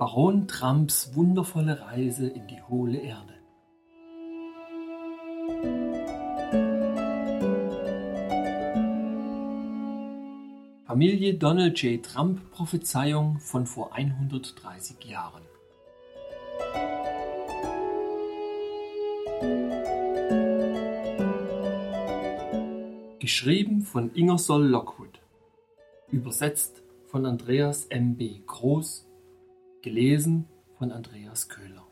Baron Trumps wundervolle Reise in die hohle Erde. Familie Donald J. Trump Prophezeiung von vor 130 Jahren. Geschrieben von Ingersoll Lockwood. Übersetzt von Andreas M. B. Groß. Gelesen von Andreas Köhler.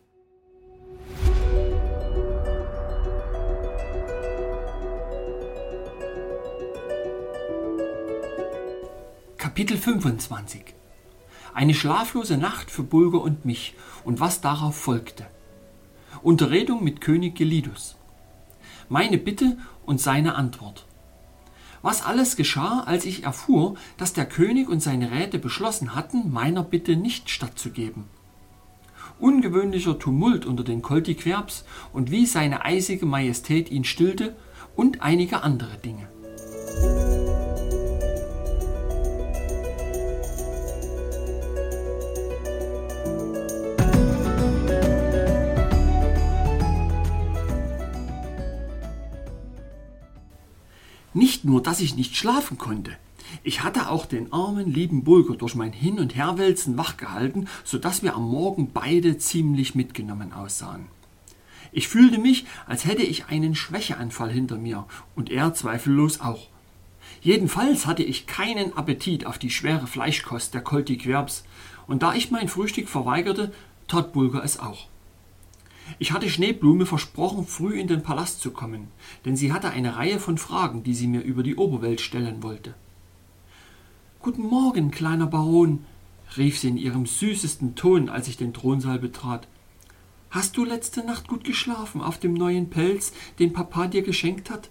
Kapitel 25 Eine schlaflose Nacht für Bulger und mich und was darauf folgte. Unterredung mit König Gelidus. Meine Bitte und seine Antwort. Was alles geschah, als ich erfuhr, dass der König und seine Räte beschlossen hatten, meiner Bitte nicht stattzugeben. Ungewöhnlicher Tumult unter den Koltiquerbs und wie seine eisige Majestät ihn stillte und einige andere Dinge. Nicht nur, dass ich nicht schlafen konnte. Ich hatte auch den armen, lieben Bulger durch mein Hin- und Herwälzen wachgehalten, so dass wir am Morgen beide ziemlich mitgenommen aussahen. Ich fühlte mich, als hätte ich einen Schwächeanfall hinter mir und er zweifellos auch. Jedenfalls hatte ich keinen Appetit auf die schwere Fleischkost der Koltiquerbs, und da ich mein Frühstück verweigerte, tat Bulger es auch. Ich hatte Schneeblume versprochen, früh in den Palast zu kommen, denn sie hatte eine Reihe von Fragen, die sie mir über die Oberwelt stellen wollte. Guten Morgen, kleiner Baron, rief sie in ihrem süßesten Ton, als ich den Thronsaal betrat. Hast du letzte Nacht gut geschlafen auf dem neuen Pelz, den Papa dir geschenkt hat?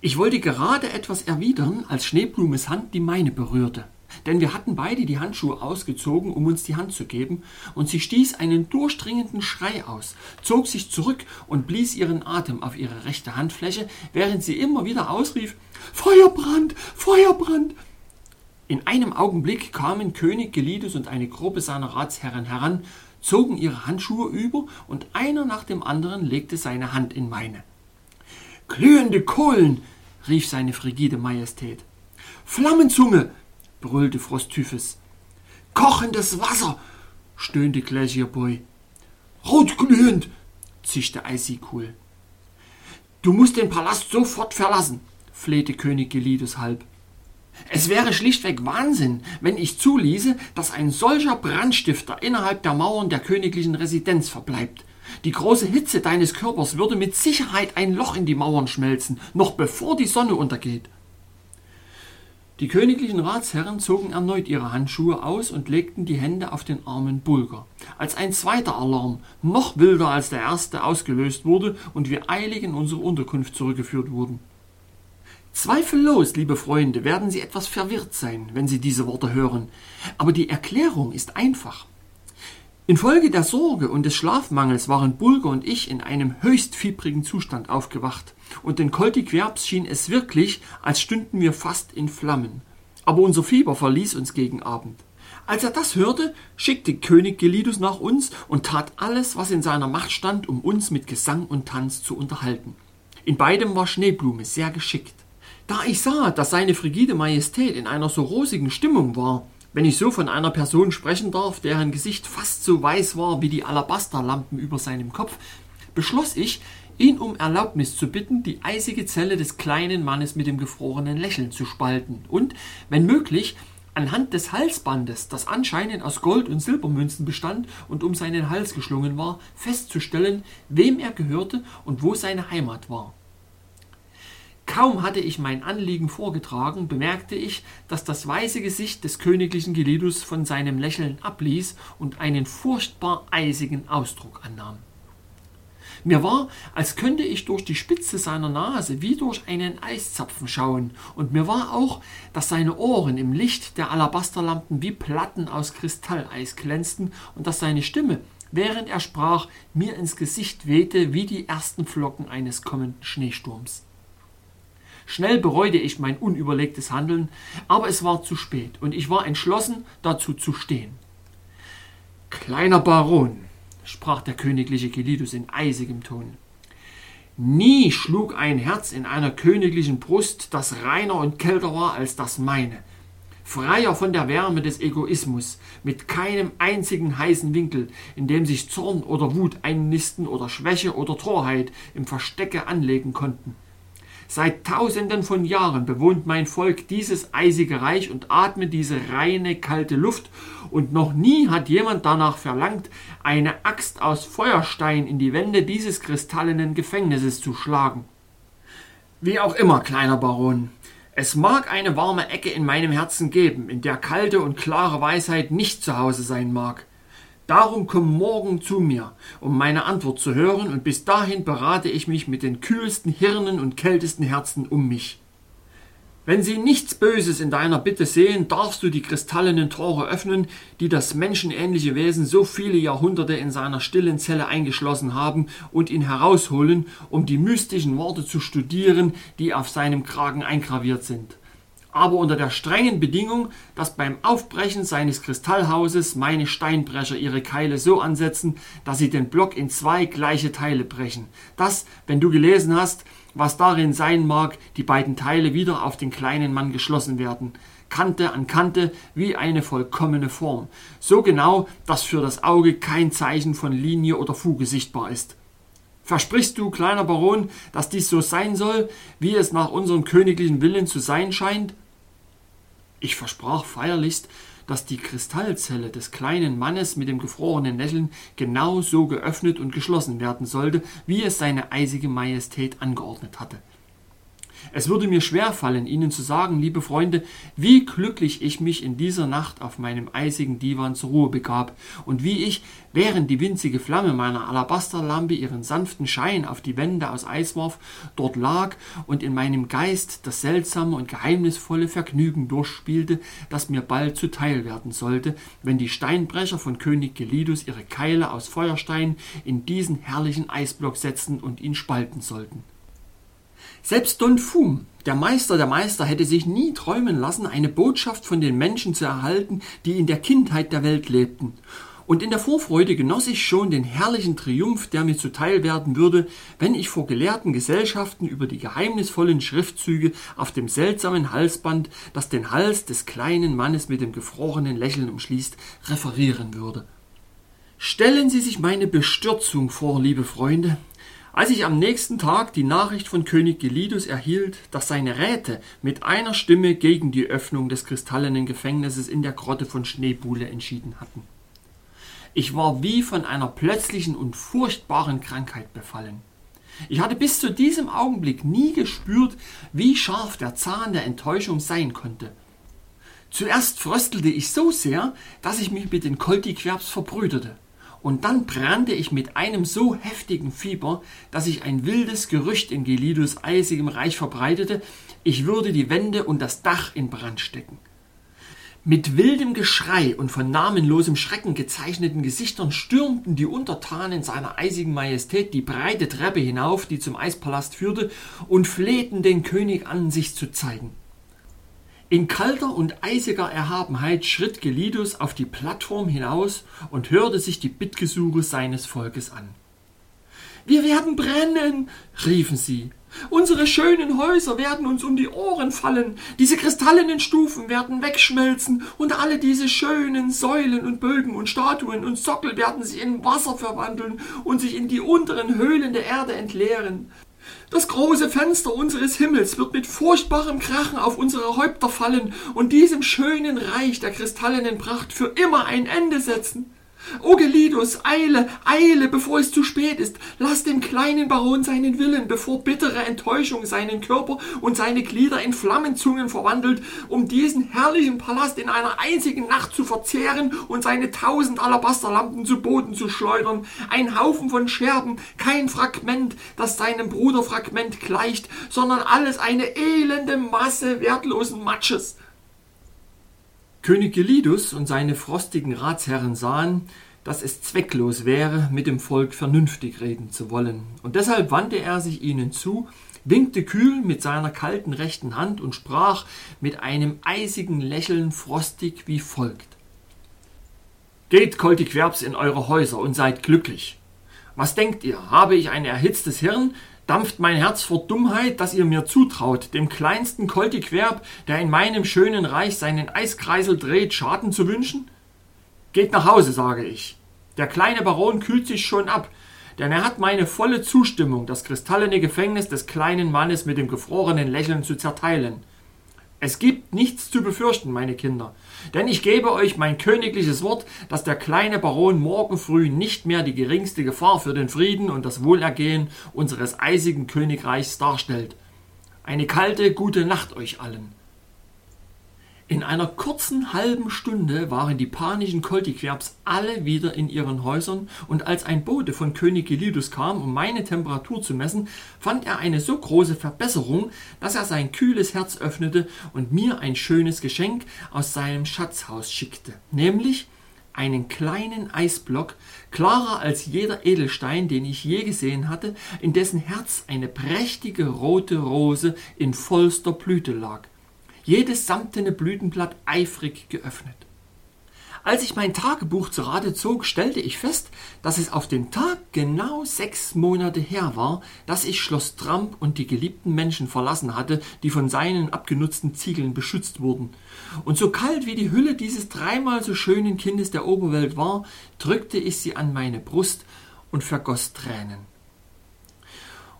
Ich wollte gerade etwas erwidern, als Schneeblumes Hand die meine berührte denn wir hatten beide die Handschuhe ausgezogen, um uns die Hand zu geben, und sie stieß einen durchdringenden Schrei aus, zog sich zurück und blies ihren Atem auf ihre rechte Handfläche, während sie immer wieder ausrief Feuerbrand, Feuerbrand. In einem Augenblick kamen König Gelidus und eine Gruppe seiner Ratsherren heran, zogen ihre Handschuhe über, und einer nach dem anderen legte seine Hand in meine. Glühende Kohlen, rief seine frigide Majestät. Flammenzunge, brüllte Frosttyphus. Kochendes Wasser, stöhnte Glacierboy. Rotglühend, zischte Eisikul. Du musst den Palast sofort verlassen, flehte König Gelidus halb. Es wäre schlichtweg Wahnsinn, wenn ich zuließe, dass ein solcher Brandstifter innerhalb der Mauern der königlichen Residenz verbleibt. Die große Hitze deines Körpers würde mit Sicherheit ein Loch in die Mauern schmelzen, noch bevor die Sonne untergeht. Die königlichen Ratsherren zogen erneut ihre Handschuhe aus und legten die Hände auf den armen Bulger, als ein zweiter Alarm, noch wilder als der erste, ausgelöst wurde und wir eilig in unsere Unterkunft zurückgeführt wurden. Zweifellos, liebe Freunde, werden Sie etwas verwirrt sein, wenn Sie diese Worte hören, aber die Erklärung ist einfach. Infolge der Sorge und des Schlafmangels waren Bulger und ich in einem höchst fiebrigen Zustand aufgewacht, und den Koltiquerbs schien es wirklich, als stünden wir fast in Flammen. Aber unser Fieber verließ uns gegen Abend. Als er das hörte, schickte König Gelidus nach uns und tat alles, was in seiner Macht stand, um uns mit Gesang und Tanz zu unterhalten. In beidem war Schneeblume sehr geschickt. Da ich sah, dass seine frigide Majestät in einer so rosigen Stimmung war, wenn ich so von einer Person sprechen darf, deren Gesicht fast so weiß war wie die Alabasterlampen über seinem Kopf, beschloss ich, ihn um Erlaubnis zu bitten, die eisige Zelle des kleinen Mannes mit dem gefrorenen Lächeln zu spalten und, wenn möglich, anhand des Halsbandes, das anscheinend aus Gold und Silbermünzen bestand und um seinen Hals geschlungen war, festzustellen, wem er gehörte und wo seine Heimat war. Kaum hatte ich mein Anliegen vorgetragen, bemerkte ich, dass das weiße Gesicht des königlichen Gelidus von seinem Lächeln abließ und einen furchtbar eisigen Ausdruck annahm. Mir war, als könnte ich durch die Spitze seiner Nase wie durch einen Eiszapfen schauen, und mir war auch, dass seine Ohren im Licht der Alabasterlampen wie Platten aus Kristalleis glänzten und dass seine Stimme, während er sprach, mir ins Gesicht wehte wie die ersten Flocken eines kommenden Schneesturms. Schnell bereute ich mein unüberlegtes Handeln, aber es war zu spät und ich war entschlossen, dazu zu stehen. Kleiner Baron, sprach der königliche Gelidus in eisigem Ton, nie schlug ein Herz in einer königlichen Brust, das reiner und kälter war als das meine freier von der Wärme des Egoismus, mit keinem einzigen heißen Winkel, in dem sich Zorn oder Wut einnisten oder Schwäche oder Torheit im Verstecke anlegen konnten. Seit tausenden von Jahren bewohnt mein Volk dieses eisige Reich und atmet diese reine, kalte Luft, und noch nie hat jemand danach verlangt, eine Axt aus Feuerstein in die Wände dieses kristallenen Gefängnisses zu schlagen. Wie auch immer, kleiner Baron, es mag eine warme Ecke in meinem Herzen geben, in der kalte und klare Weisheit nicht zu Hause sein mag. Darum komm morgen zu mir, um meine Antwort zu hören, und bis dahin berate ich mich mit den kühlsten Hirnen und kältesten Herzen um mich. Wenn sie nichts Böses in deiner Bitte sehen, darfst du die kristallenen Tore öffnen, die das menschenähnliche Wesen so viele Jahrhunderte in seiner stillen Zelle eingeschlossen haben, und ihn herausholen, um die mystischen Worte zu studieren, die auf seinem Kragen eingraviert sind. Aber unter der strengen Bedingung, dass beim Aufbrechen seines Kristallhauses meine Steinbrecher ihre Keile so ansetzen, dass sie den Block in zwei gleiche Teile brechen. Dass, wenn du gelesen hast, was darin sein mag, die beiden Teile wieder auf den kleinen Mann geschlossen werden. Kante an Kante wie eine vollkommene Form. So genau, dass für das Auge kein Zeichen von Linie oder Fuge sichtbar ist. Versprichst du, kleiner Baron, dass dies so sein soll, wie es nach unserem königlichen Willen zu sein scheint? Ich versprach feierlichst, dass die Kristallzelle des kleinen Mannes mit dem gefrorenen Lächeln genau so geöffnet und geschlossen werden sollte, wie es seine eisige Majestät angeordnet hatte. Es würde mir schwerfallen, Ihnen zu sagen, liebe Freunde, wie glücklich ich mich in dieser Nacht auf meinem eisigen Divan zur Ruhe begab und wie ich, während die winzige Flamme meiner Alabasterlampe ihren sanften Schein auf die Wände aus Eis warf, dort lag und in meinem Geist das seltsame und geheimnisvolle Vergnügen durchspielte, das mir bald zuteil werden sollte, wenn die Steinbrecher von König Gelidus ihre Keile aus Feuerstein in diesen herrlichen Eisblock setzen und ihn spalten sollten. Selbst Don Fum, der Meister der Meister, hätte sich nie träumen lassen, eine Botschaft von den Menschen zu erhalten, die in der Kindheit der Welt lebten. Und in der Vorfreude genoss ich schon den herrlichen Triumph, der mir zuteil werden würde, wenn ich vor gelehrten Gesellschaften über die geheimnisvollen Schriftzüge auf dem seltsamen Halsband, das den Hals des kleinen Mannes mit dem gefrorenen Lächeln umschließt, referieren würde. Stellen Sie sich meine Bestürzung vor, liebe Freunde, als ich am nächsten Tag die Nachricht von König Gelidus erhielt, dass seine Räte mit einer Stimme gegen die Öffnung des kristallenen Gefängnisses in der Grotte von Schneebule entschieden hatten. Ich war wie von einer plötzlichen und furchtbaren Krankheit befallen. Ich hatte bis zu diesem Augenblick nie gespürt, wie scharf der Zahn der Enttäuschung sein konnte. Zuerst fröstelte ich so sehr, dass ich mich mit den Koltiquerbs verbrüderte. Und dann brannte ich mit einem so heftigen Fieber, dass sich ein wildes Gerücht in Gelidus eisigem Reich verbreitete, ich würde die Wände und das Dach in Brand stecken. Mit wildem Geschrei und von namenlosem Schrecken gezeichneten Gesichtern stürmten die Untertanen seiner eisigen Majestät die breite Treppe hinauf, die zum Eispalast führte, und flehten den König an, sich zu zeigen. In kalter und eisiger Erhabenheit schritt Gelidus auf die Plattform hinaus und hörte sich die Bittgesuche seines Volkes an. Wir werden brennen, riefen sie. Unsere schönen Häuser werden uns um die Ohren fallen, diese kristallenen Stufen werden wegschmelzen und alle diese schönen Säulen und Bögen und Statuen und Sockel werden sich in Wasser verwandeln und sich in die unteren Höhlen der Erde entleeren. Das große Fenster unseres Himmels wird mit furchtbarem Krachen auf unsere Häupter fallen und diesem schönen Reich der kristallenen Pracht für immer ein Ende setzen. O Gelidus, eile, eile, bevor es zu spät ist. Lass dem kleinen Baron seinen Willen, bevor bittere Enttäuschung seinen Körper und seine Glieder in Flammenzungen verwandelt, um diesen herrlichen Palast in einer einzigen Nacht zu verzehren und seine tausend Alabasterlampen zu Boden zu schleudern. Ein Haufen von Scherben, kein Fragment, das seinem Bruderfragment gleicht, sondern alles eine elende Masse wertlosen Matsches. König Gelidus und seine frostigen Ratsherren sahen, dass es zwecklos wäre, mit dem Volk vernünftig reden zu wollen, und deshalb wandte er sich ihnen zu, winkte kühl mit seiner kalten rechten Hand und sprach mit einem eisigen Lächeln frostig wie folgt Geht, Koltiquerbs, in eure Häuser und seid glücklich. Was denkt ihr? Habe ich ein erhitztes Hirn? Dampft mein Herz vor Dummheit, dass ihr mir zutraut, dem kleinsten Koltiquerb, der in meinem schönen Reich seinen Eiskreisel dreht, Schaden zu wünschen? Geht nach Hause, sage ich. Der kleine Baron kühlt sich schon ab, denn er hat meine volle Zustimmung, das kristallene Gefängnis des kleinen Mannes mit dem gefrorenen Lächeln zu zerteilen. Es gibt nichts zu befürchten, meine Kinder, denn ich gebe euch mein königliches Wort, dass der kleine Baron morgen früh nicht mehr die geringste Gefahr für den Frieden und das Wohlergehen unseres eisigen Königreichs darstellt. Eine kalte, gute Nacht euch allen. In einer kurzen halben Stunde waren die panischen Koltiquerbs alle wieder in ihren Häusern, und als ein Bote von König Gelidus kam, um meine Temperatur zu messen, fand er eine so große Verbesserung, dass er sein kühles Herz öffnete und mir ein schönes Geschenk aus seinem Schatzhaus schickte, nämlich einen kleinen Eisblock, klarer als jeder Edelstein, den ich je gesehen hatte, in dessen Herz eine prächtige rote Rose in vollster Blüte lag jedes samtene Blütenblatt eifrig geöffnet. Als ich mein Tagebuch zu Rate zog, stellte ich fest, dass es auf den Tag genau sechs Monate her war, dass ich Schloss Tramp und die geliebten Menschen verlassen hatte, die von seinen abgenutzten Ziegeln beschützt wurden. Und so kalt wie die Hülle dieses dreimal so schönen Kindes der Oberwelt war, drückte ich sie an meine Brust und vergoss Tränen.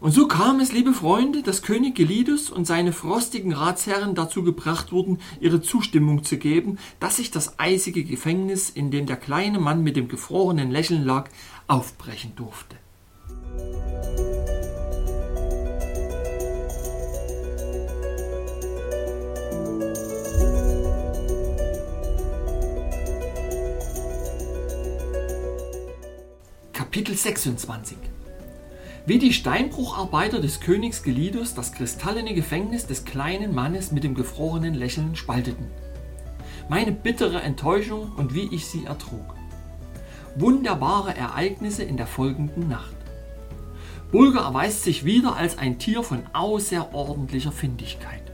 Und so kam es, liebe Freunde, dass König Gelidus und seine frostigen Ratsherren dazu gebracht wurden, ihre Zustimmung zu geben, dass sich das eisige Gefängnis, in dem der kleine Mann mit dem gefrorenen Lächeln lag, aufbrechen durfte. Kapitel 26 wie die Steinbrucharbeiter des Königs Gelidus das kristallene Gefängnis des kleinen Mannes mit dem gefrorenen Lächeln spalteten. Meine bittere Enttäuschung und wie ich sie ertrug. Wunderbare Ereignisse in der folgenden Nacht. Bulger erweist sich wieder als ein Tier von außerordentlicher Findigkeit.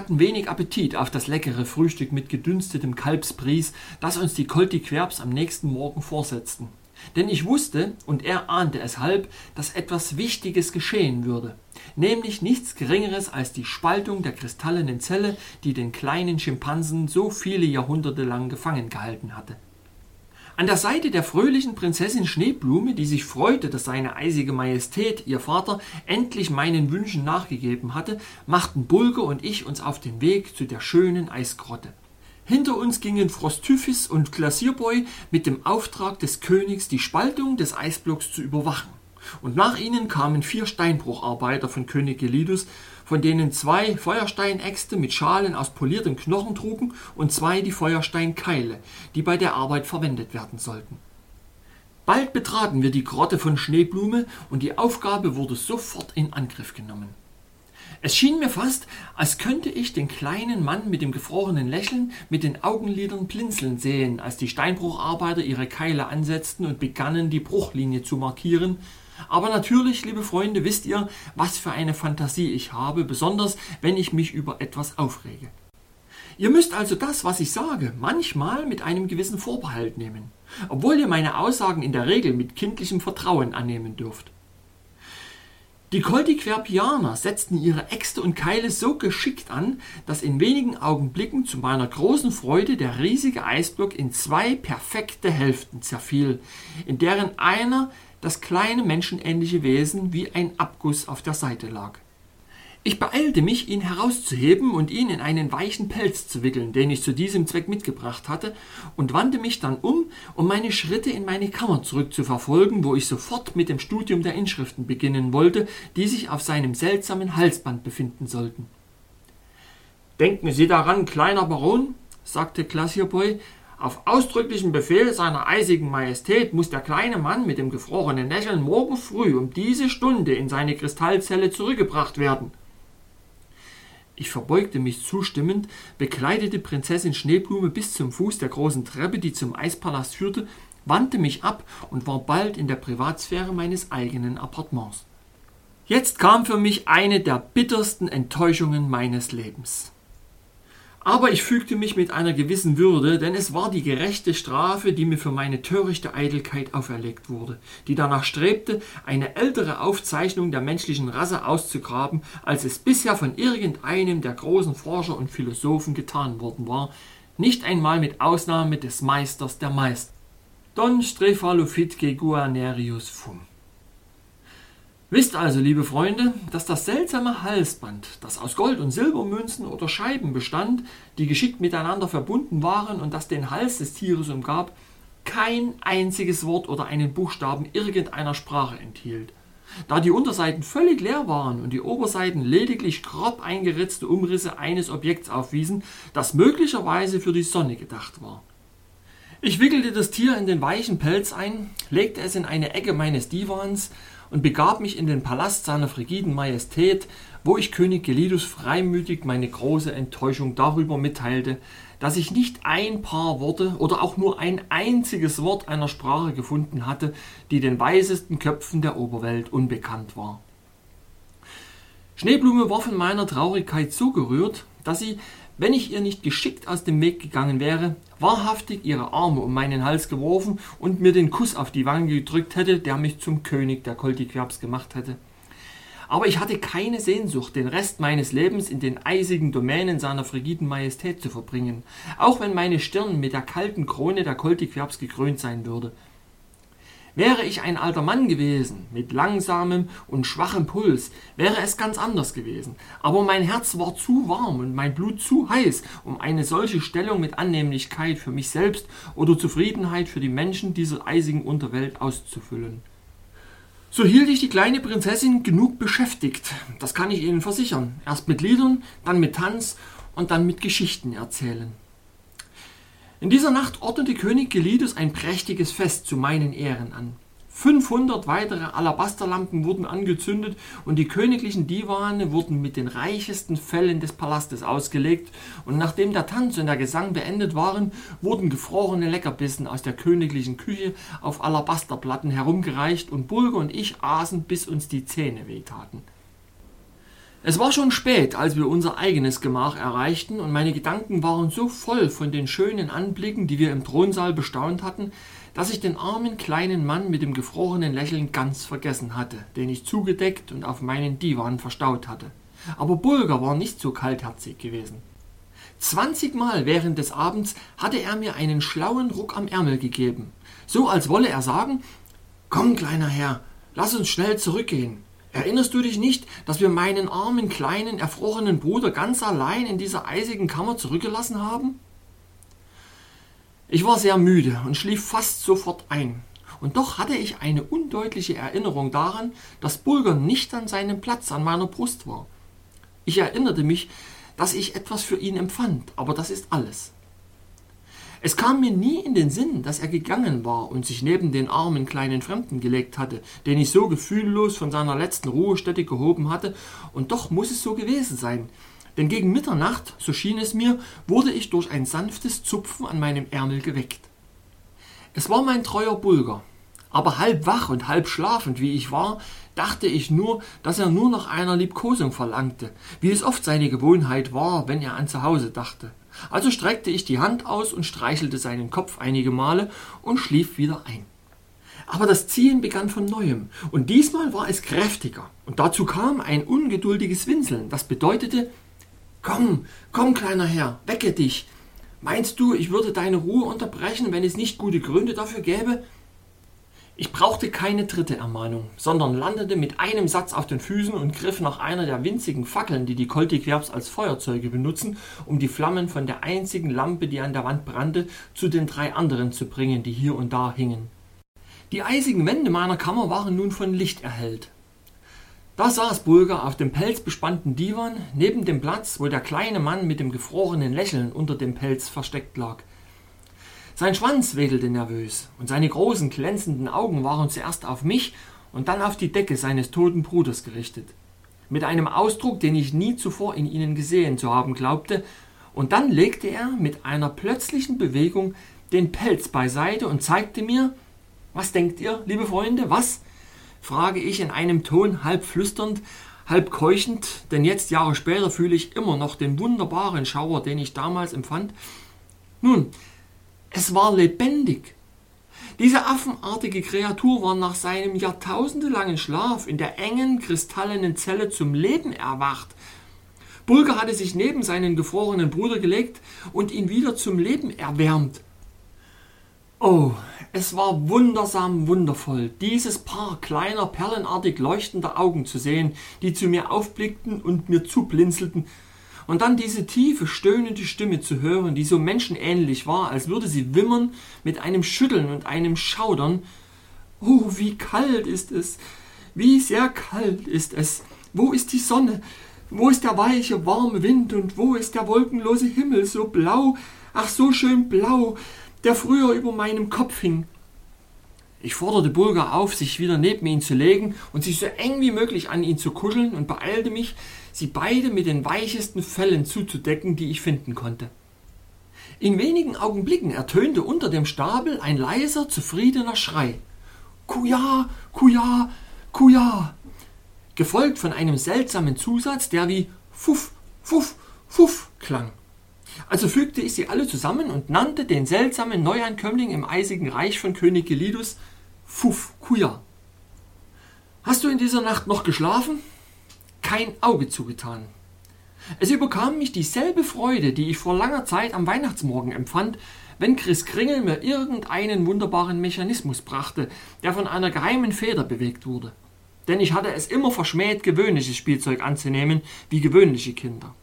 Hatten wenig Appetit auf das leckere Frühstück mit gedünstetem Kalbsbries, das uns die Koltiquerbs am nächsten Morgen vorsetzten. Denn ich wusste, und er ahnte es halb, dass etwas Wichtiges geschehen würde, nämlich nichts Geringeres als die Spaltung der kristallenen Zelle, die den kleinen Schimpansen so viele Jahrhunderte lang gefangen gehalten hatte. An der Seite der fröhlichen Prinzessin Schneeblume, die sich freute, dass seine eisige Majestät, ihr Vater, endlich meinen Wünschen nachgegeben hatte, machten Bulger und ich uns auf den Weg zu der schönen Eisgrotte. Hinter uns gingen Frosttyphis und Glasierboy mit dem Auftrag des Königs, die Spaltung des Eisblocks zu überwachen. Und nach ihnen kamen vier Steinbrucharbeiter von König Gelidus von denen zwei Feuersteinäxte mit Schalen aus poliertem Knochen trugen und zwei die Feuersteinkeile, die bei der Arbeit verwendet werden sollten. Bald betraten wir die Grotte von Schneeblume und die Aufgabe wurde sofort in Angriff genommen. Es schien mir fast, als könnte ich den kleinen Mann mit dem gefrorenen Lächeln mit den Augenlidern blinzeln sehen, als die Steinbrucharbeiter ihre Keile ansetzten und begannen, die Bruchlinie zu markieren, aber natürlich, liebe Freunde, wisst ihr, was für eine Fantasie ich habe, besonders wenn ich mich über etwas aufrege. Ihr müsst also das, was ich sage, manchmal mit einem gewissen Vorbehalt nehmen, obwohl ihr meine Aussagen in der Regel mit kindlichem Vertrauen annehmen dürft. Die Koltiquerpianer setzten ihre Äxte und Keile so geschickt an, dass in wenigen Augenblicken zu meiner großen Freude der riesige Eisblock in zwei perfekte Hälften zerfiel, in deren einer das kleine menschenähnliche Wesen wie ein Abguss auf der Seite lag. Ich beeilte mich, ihn herauszuheben und ihn in einen weichen Pelz zu wickeln, den ich zu diesem Zweck mitgebracht hatte, und wandte mich dann um, um meine Schritte in meine Kammer zurückzuverfolgen, wo ich sofort mit dem Studium der Inschriften beginnen wollte, die sich auf seinem seltsamen Halsband befinden sollten. Denken Sie daran, kleiner Baron, sagte Glassierboy, auf ausdrücklichen Befehl seiner eisigen Majestät muss der kleine Mann mit dem gefrorenen Lächeln morgen früh um diese Stunde in seine Kristallzelle zurückgebracht werden. Ich verbeugte mich zustimmend, bekleidete Prinzessin Schneeblume bis zum Fuß der großen Treppe, die zum Eispalast führte, wandte mich ab und war bald in der Privatsphäre meines eigenen Appartements. Jetzt kam für mich eine der bittersten Enttäuschungen meines Lebens. Aber ich fügte mich mit einer gewissen Würde, denn es war die gerechte Strafe, die mir für meine törichte Eitelkeit auferlegt wurde, die danach strebte, eine ältere Aufzeichnung der menschlichen Rasse auszugraben, als es bisher von irgendeinem der großen Forscher und Philosophen getan worden war, nicht einmal mit Ausnahme des Meisters der Meister. Don Strephalofitke Guarnerius Fum. Wisst also, liebe Freunde, dass das seltsame Halsband, das aus Gold- und Silbermünzen oder Scheiben bestand, die geschickt miteinander verbunden waren und das den Hals des Tieres umgab, kein einziges Wort oder einen Buchstaben irgendeiner Sprache enthielt. Da die Unterseiten völlig leer waren und die Oberseiten lediglich grob eingeritzte Umrisse eines Objekts aufwiesen, das möglicherweise für die Sonne gedacht war. Ich wickelte das Tier in den weichen Pelz ein, legte es in eine Ecke meines Divans und begab mich in den Palast seiner frigiden Majestät, wo ich König Gelidus freimütig meine große Enttäuschung darüber mitteilte, dass ich nicht ein paar Worte oder auch nur ein einziges Wort einer Sprache gefunden hatte, die den weisesten Köpfen der Oberwelt unbekannt war. Schneeblume war von meiner Traurigkeit so gerührt, dass sie, wenn ich ihr nicht geschickt aus dem Weg gegangen wäre, wahrhaftig ihre Arme um meinen Hals geworfen und mir den Kuss auf die Wange gedrückt hätte, der mich zum König der Koltiquerbs gemacht hätte. Aber ich hatte keine Sehnsucht, den Rest meines Lebens in den eisigen Domänen seiner frigiden Majestät zu verbringen, auch wenn meine Stirn mit der kalten Krone der Koltiquerbs gekrönt sein würde. Wäre ich ein alter Mann gewesen, mit langsamem und schwachem Puls, wäre es ganz anders gewesen. Aber mein Herz war zu warm und mein Blut zu heiß, um eine solche Stellung mit Annehmlichkeit für mich selbst oder Zufriedenheit für die Menschen dieser eisigen Unterwelt auszufüllen. So hielt ich die kleine Prinzessin genug beschäftigt, das kann ich Ihnen versichern. Erst mit Liedern, dann mit Tanz und dann mit Geschichten erzählen. In dieser Nacht ordnete König Gelidus ein prächtiges Fest zu meinen Ehren an. 500 weitere Alabasterlampen wurden angezündet und die königlichen Divane wurden mit den reichesten Fellen des Palastes ausgelegt und nachdem der Tanz und der Gesang beendet waren, wurden gefrorene Leckerbissen aus der königlichen Küche auf Alabasterplatten herumgereicht und Bulger und ich aßen, bis uns die Zähne wehtaten. Es war schon spät, als wir unser eigenes Gemach erreichten, und meine Gedanken waren so voll von den schönen Anblicken, die wir im Thronsaal bestaunt hatten, dass ich den armen kleinen Mann mit dem gefrorenen Lächeln ganz vergessen hatte, den ich zugedeckt und auf meinen Divan verstaut hatte. Aber Bulger war nicht so kaltherzig gewesen. Zwanzigmal während des Abends hatte er mir einen schlauen Ruck am Ärmel gegeben, so als wolle er sagen Komm, kleiner Herr, lass uns schnell zurückgehen. Erinnerst du dich nicht, dass wir meinen armen, kleinen, erfrorenen Bruder ganz allein in dieser eisigen Kammer zurückgelassen haben? Ich war sehr müde und schlief fast sofort ein. Und doch hatte ich eine undeutliche Erinnerung daran, dass Bulger nicht an seinem Platz an meiner Brust war. Ich erinnerte mich, dass ich etwas für ihn empfand, aber das ist alles. Es kam mir nie in den Sinn, dass er gegangen war und sich neben den armen kleinen Fremden gelegt hatte, den ich so gefühllos von seiner letzten Ruhestätte gehoben hatte, und doch muss es so gewesen sein. Denn gegen Mitternacht, so schien es mir, wurde ich durch ein sanftes Zupfen an meinem Ärmel geweckt. Es war mein treuer Bulger, aber halb wach und halb schlafend wie ich war, dachte ich nur, dass er nur nach einer Liebkosung verlangte, wie es oft seine Gewohnheit war, wenn er an zu Hause dachte. Also streckte ich die Hand aus und streichelte seinen Kopf einige Male und schlief wieder ein. Aber das Ziehen begann von neuem, und diesmal war es kräftiger, und dazu kam ein ungeduldiges Winseln, das bedeutete Komm, komm, kleiner Herr, wecke dich. Meinst du, ich würde deine Ruhe unterbrechen, wenn es nicht gute Gründe dafür gäbe? Ich brauchte keine dritte Ermahnung, sondern landete mit einem Satz auf den Füßen und griff nach einer der winzigen Fackeln, die die Koltiquerbs als Feuerzeuge benutzen, um die Flammen von der einzigen Lampe, die an der Wand brannte, zu den drei anderen zu bringen, die hier und da hingen. Die eisigen Wände meiner Kammer waren nun von Licht erhellt. Da saß Bulger auf dem pelzbespannten Divan neben dem Platz, wo der kleine Mann mit dem gefrorenen Lächeln unter dem Pelz versteckt lag. Sein Schwanz wedelte nervös, und seine großen glänzenden Augen waren zuerst auf mich und dann auf die Decke seines toten Bruders gerichtet. mit einem Ausdruck, den ich nie zuvor in ihnen gesehen zu haben glaubte, und dann legte er mit einer plötzlichen Bewegung den Pelz beiseite und zeigte mir, was denkt ihr, liebe Freunde, was? frage ich in einem Ton halb flüsternd, halb keuchend, denn jetzt Jahre später fühle ich immer noch den wunderbaren Schauer, den ich damals empfand. Nun, es war lebendig. Diese affenartige Kreatur war nach seinem jahrtausendelangen Schlaf in der engen, kristallenen Zelle zum Leben erwacht. Bulger hatte sich neben seinen gefrorenen Bruder gelegt und ihn wieder zum Leben erwärmt. Oh, es war wundersam wundervoll, dieses Paar kleiner, perlenartig leuchtender Augen zu sehen, die zu mir aufblickten und mir zublinzelten, und dann diese tiefe, stöhnende Stimme zu hören, die so menschenähnlich war, als würde sie wimmern mit einem Schütteln und einem Schaudern. Oh, wie kalt ist es, wie sehr kalt ist es. Wo ist die Sonne? Wo ist der weiche, warme Wind und wo ist der wolkenlose Himmel, so blau, ach so schön blau, der früher über meinem Kopf hing. Ich forderte Bulgar auf, sich wieder neben ihn zu legen und sich so eng wie möglich an ihn zu kuscheln und beeilte mich, sie beide mit den weichesten Fellen zuzudecken, die ich finden konnte. In wenigen Augenblicken ertönte unter dem Stapel ein leiser, zufriedener Schrei. Kuja, Kuja, Kuja, gefolgt von einem seltsamen Zusatz, der wie Fuff, Fuff, Fuff klang. Also fügte ich sie alle zusammen und nannte den seltsamen Neuankömmling im eisigen Reich von König Gelidus Fuf Kuya. Hast du in dieser Nacht noch geschlafen? Kein Auge zugetan. Es überkam mich dieselbe Freude, die ich vor langer Zeit am Weihnachtsmorgen empfand, wenn Chris Kringel mir irgendeinen wunderbaren Mechanismus brachte, der von einer geheimen Feder bewegt wurde. Denn ich hatte es immer verschmäht, gewöhnliches Spielzeug anzunehmen, wie gewöhnliche Kinder.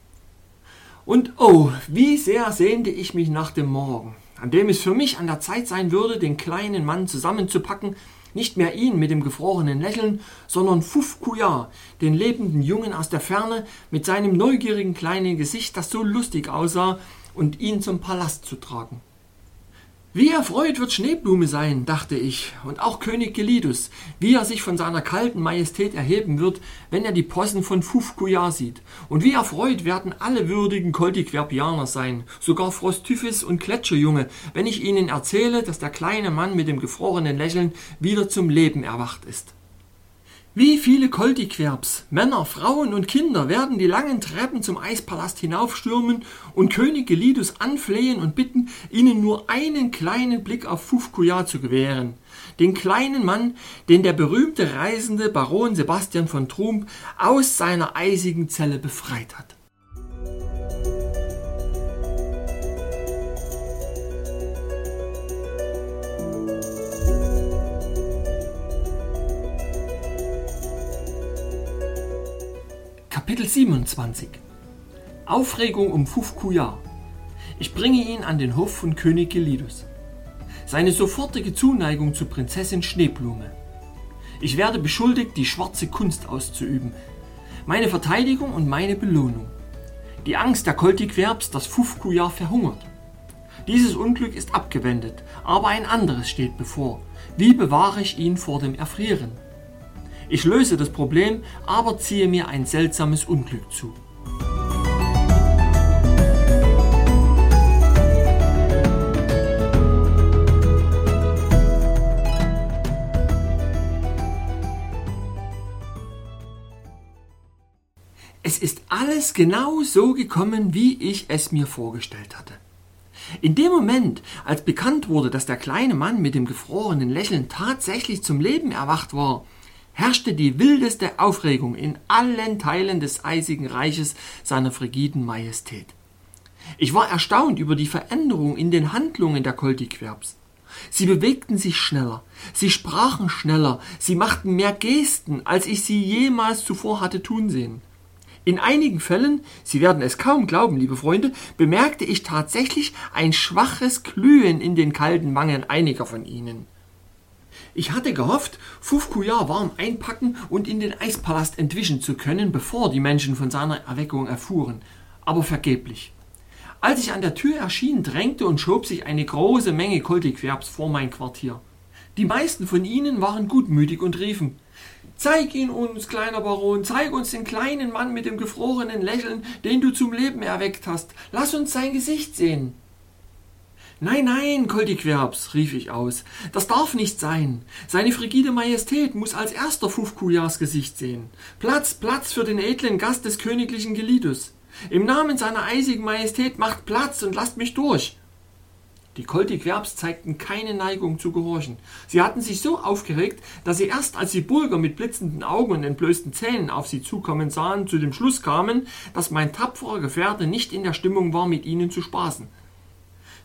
Und oh, wie sehr sehnte ich mich nach dem Morgen, an dem es für mich an der Zeit sein würde, den kleinen Mann zusammenzupacken, nicht mehr ihn mit dem gefrorenen Lächeln, sondern Fuf Kuya, den lebenden Jungen aus der Ferne, mit seinem neugierigen kleinen Gesicht, das so lustig aussah, und ihn zum Palast zu tragen. Wie erfreut wird Schneeblume sein, dachte ich, und auch König Gelidus, wie er sich von seiner kalten Majestät erheben wird, wenn er die Possen von Fufkuya sieht. Und wie erfreut werden alle würdigen Koltiquerpianer sein, sogar Frosttyphis und Gletscherjunge, wenn ich ihnen erzähle, dass der kleine Mann mit dem gefrorenen Lächeln wieder zum Leben erwacht ist. Wie viele Koltiquerbs, Männer, Frauen und Kinder werden die langen Treppen zum Eispalast hinaufstürmen und König Gelidus anflehen und bitten, ihnen nur einen kleinen Blick auf Fufkuya zu gewähren. Den kleinen Mann, den der berühmte reisende Baron Sebastian von Trump aus seiner eisigen Zelle befreit hat. Kapitel 27 Aufregung um Fufkuya. Ich bringe ihn an den Hof von König Gelidus. Seine sofortige Zuneigung zu Prinzessin Schneeblume. Ich werde beschuldigt, die schwarze Kunst auszuüben. Meine Verteidigung und meine Belohnung. Die Angst der Koltikwerbs, dass Fufkuya verhungert. Dieses Unglück ist abgewendet, aber ein anderes steht bevor. Wie bewahre ich ihn vor dem Erfrieren? Ich löse das Problem, aber ziehe mir ein seltsames Unglück zu. Es ist alles genau so gekommen, wie ich es mir vorgestellt hatte. In dem Moment, als bekannt wurde, dass der kleine Mann mit dem gefrorenen Lächeln tatsächlich zum Leben erwacht war, herrschte die wildeste Aufregung in allen Teilen des eisigen Reiches seiner frigiden Majestät. Ich war erstaunt über die Veränderung in den Handlungen der Koltiquerbs. Sie bewegten sich schneller, sie sprachen schneller, sie machten mehr Gesten, als ich sie jemals zuvor hatte tun sehen. In einigen Fällen, Sie werden es kaum glauben, liebe Freunde, bemerkte ich tatsächlich ein schwaches Glühen in den kalten Wangen einiger von ihnen. Ich hatte gehofft, Fufkuya warm einpacken und in den Eispalast entwischen zu können, bevor die Menschen von seiner Erweckung erfuhren, aber vergeblich. Als ich an der Tür erschien, drängte und schob sich eine große Menge Koltikwerbs vor mein Quartier. Die meisten von ihnen waren gutmütig und riefen Zeig ihn uns, kleiner Baron, zeig uns den kleinen Mann mit dem gefrorenen Lächeln, den du zum Leben erweckt hast. Lass uns sein Gesicht sehen. Nein, nein, Koldiquerbs, rief ich aus, das darf nicht sein. Seine frigide Majestät muss als erster Fufkujars Gesicht sehen. Platz, Platz für den edlen Gast des königlichen Gelidus. Im Namen seiner eisigen Majestät macht Platz und lasst mich durch. Die Koltiquerbs zeigten keine Neigung zu gehorchen. Sie hatten sich so aufgeregt, dass sie erst als die Bulger mit blitzenden Augen und entblößten Zähnen auf sie zukommen sahen, zu dem Schluss kamen, dass mein tapferer Gefährte nicht in der Stimmung war, mit ihnen zu spaßen.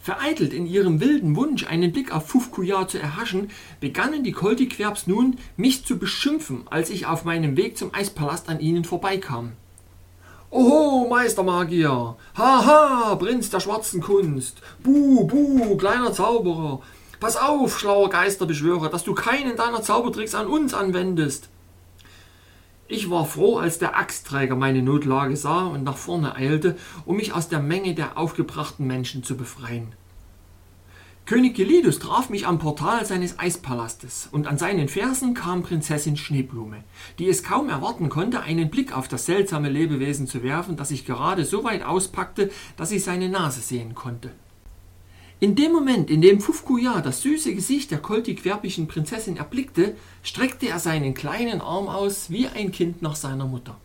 Vereitelt in ihrem wilden Wunsch, einen Blick auf Fufkujar zu erhaschen, begannen die Koltiquerbs nun, mich zu beschimpfen, als ich auf meinem Weg zum Eispalast an ihnen vorbeikam. Oho, Meistermagier! Haha, Prinz der schwarzen Kunst! Buh, buh, kleiner Zauberer! Pass auf, schlauer Geisterbeschwörer, dass du keinen deiner Zaubertricks an uns anwendest! Ich war froh, als der Axtträger meine Notlage sah und nach vorne eilte, um mich aus der Menge der aufgebrachten Menschen zu befreien. König Gelidus traf mich am Portal seines Eispalastes, und an seinen Fersen kam Prinzessin Schneeblume, die es kaum erwarten konnte, einen Blick auf das seltsame Lebewesen zu werfen, das sich gerade so weit auspackte, dass sie seine Nase sehen konnte. In dem Moment, in dem Fufkuya das süße Gesicht der koltig-querbischen Prinzessin erblickte, streckte er seinen kleinen Arm aus wie ein Kind nach seiner Mutter.